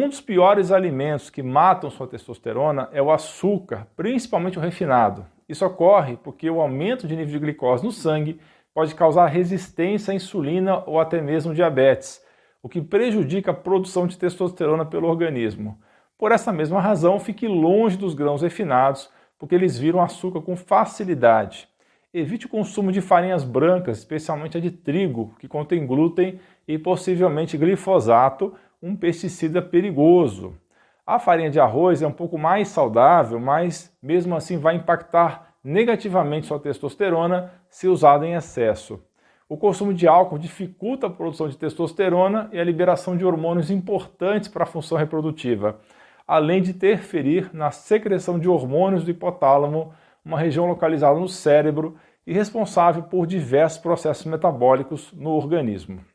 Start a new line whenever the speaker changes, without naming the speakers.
Um dos piores alimentos que matam sua testosterona é o açúcar, principalmente o refinado. Isso ocorre porque o aumento de nível de glicose no sangue pode causar resistência à insulina ou até mesmo diabetes, o que prejudica a produção de testosterona pelo organismo. Por essa mesma razão, fique longe dos grãos refinados, porque eles viram açúcar com facilidade. Evite o consumo de farinhas brancas, especialmente a de trigo, que contém glúten e possivelmente glifosato, um pesticida perigoso. A farinha de arroz é um pouco mais saudável, mas mesmo assim vai impactar negativamente sua testosterona se usada em excesso. O consumo de álcool dificulta a produção de testosterona e a liberação de hormônios importantes para a função reprodutiva além de interferir na secreção de hormônios do hipotálamo, uma região localizada no cérebro e responsável por diversos processos metabólicos no organismo.